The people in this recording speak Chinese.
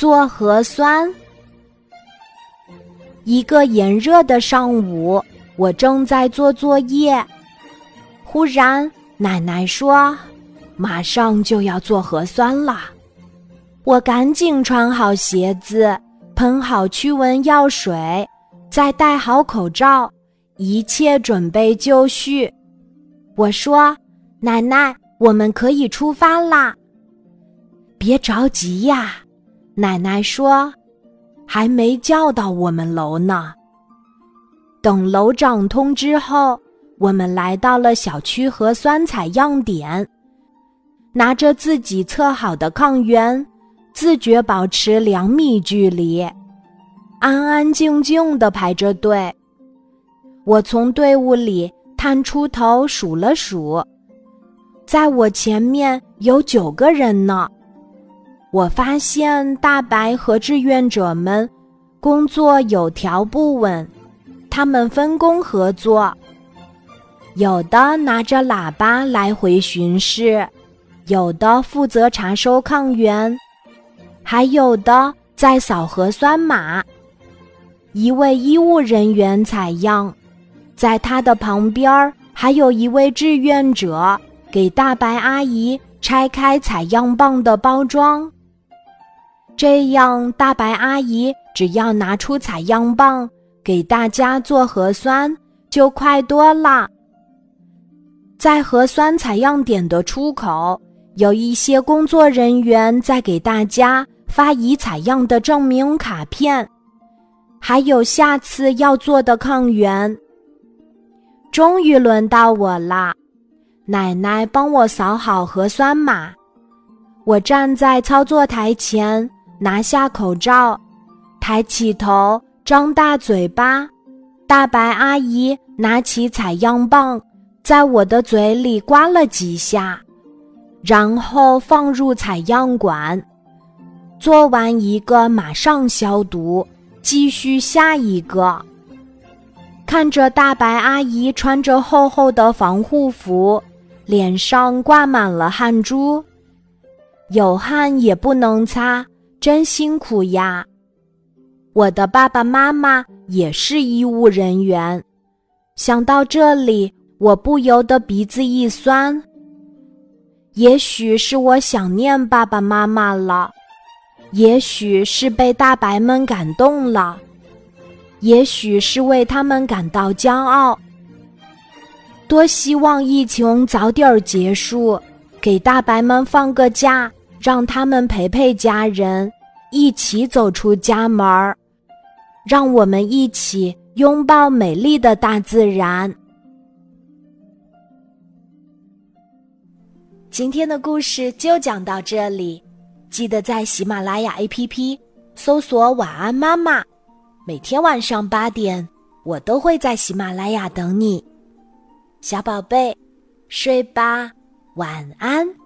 做核酸。一个炎热的上午，我正在做作业，忽然奶奶说：“马上就要做核酸了。”我赶紧穿好鞋子，喷好驱蚊药水，再戴好口罩，一切准备就绪。我说：“奶奶，我们可以出发啦。”别着急呀，奶奶说。还没叫到我们楼呢。等楼长通知后，我们来到了小区核酸采样点，拿着自己测好的抗原，自觉保持两米距离，安安静静的排着队。我从队伍里探出头数了数，在我前面有九个人呢。我发现大白和志愿者们工作有条不紊，他们分工合作，有的拿着喇叭来回巡视，有的负责查收抗原，还有的在扫核酸码。一位医务人员采样，在他的旁边还有一位志愿者给大白阿姨拆开采样棒的包装。这样，大白阿姨只要拿出采样棒给大家做核酸，就快多了。在核酸采样点的出口，有一些工作人员在给大家发已采样的证明卡片，还有下次要做的抗原。终于轮到我啦！奶奶帮我扫好核酸码，我站在操作台前。拿下口罩，抬起头，张大嘴巴。大白阿姨拿起采样棒，在我的嘴里刮了几下，然后放入采样管。做完一个，马上消毒，继续下一个。看着大白阿姨穿着厚厚的防护服，脸上挂满了汗珠，有汗也不能擦。真辛苦呀！我的爸爸妈妈也是医务人员。想到这里，我不由得鼻子一酸。也许是我想念爸爸妈妈了，也许是被大白们感动了，也许是为他们感到骄傲。多希望疫情早点结束，给大白们放个假。让他们陪陪家人，一起走出家门儿，让我们一起拥抱美丽的大自然。今天的故事就讲到这里，记得在喜马拉雅 APP 搜索“晚安妈妈”，每天晚上八点，我都会在喜马拉雅等你，小宝贝，睡吧，晚安。